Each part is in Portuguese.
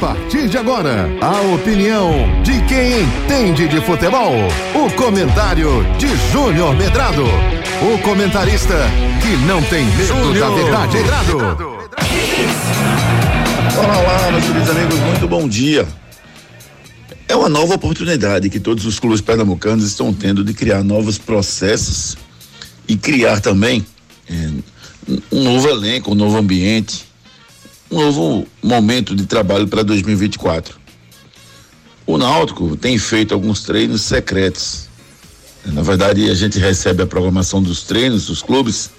partir de agora, a opinião de quem entende de futebol. O comentário de Júnior Medrado. O comentarista que não tem medo Júnior. da verdade. Medrado. Olá, olá, meus queridos amigos, muito bom dia. É uma nova oportunidade que todos os clubes pernambucanos estão tendo de criar novos processos e criar também é, um novo elenco, um novo ambiente, um novo momento de trabalho para 2024. O Náutico tem feito alguns treinos secretos. Na verdade, a gente recebe a programação dos treinos dos clubes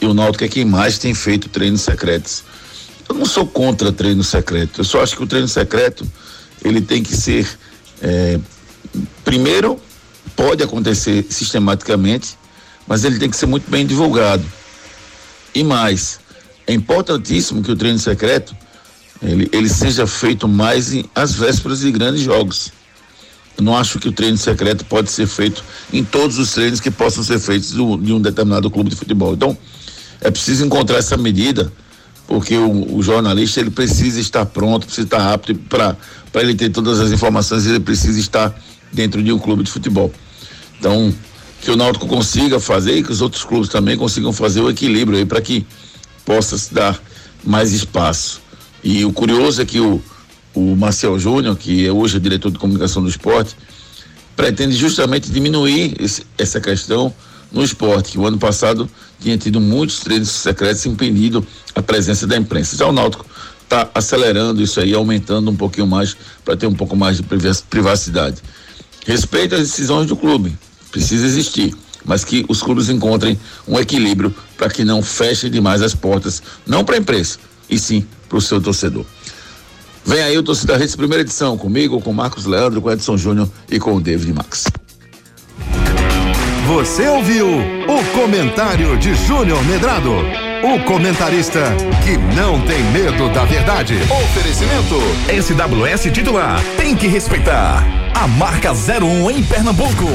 e o Náutico é quem mais tem feito treinos secretos. Eu não sou contra treino secreto. Eu só acho que o treino secreto ele tem que ser é, primeiro pode acontecer sistematicamente, mas ele tem que ser muito bem divulgado. E mais, é importantíssimo que o treino secreto ele, ele seja feito mais em, às vésperas de grandes jogos. Eu não acho que o treino secreto pode ser feito em todos os treinos que possam ser feitos de um determinado clube de futebol. Então, é preciso encontrar essa medida, porque o, o jornalista ele precisa estar pronto, precisa estar apto para ele ter todas as informações, ele precisa estar dentro de um clube de futebol. Então, que o Náutico consiga fazer e que os outros clubes também consigam fazer o equilíbrio aí para que possa se dar mais espaço. E o curioso é que o, o Marcel Júnior, que é hoje diretor de comunicação do esporte, pretende justamente diminuir esse, essa questão no esporte, que o ano passado tinha tido muitos treinos secretos impedindo a presença da imprensa. Já o Náutico está acelerando isso aí, aumentando um pouquinho mais para ter um pouco mais de privacidade. Respeito às decisões do clube, precisa existir mas que os clubes encontrem um equilíbrio para que não fechem demais as portas, não para a imprensa, e sim para o seu torcedor. Vem aí o Torcida Redes, primeira edição, comigo, com Marcos Leandro, com Edson Júnior e com o David Max. Você ouviu o comentário de Júnior Medrado, o comentarista que não tem medo da verdade. Oferecimento SWS titular, tem que respeitar. A marca 01 em Pernambuco.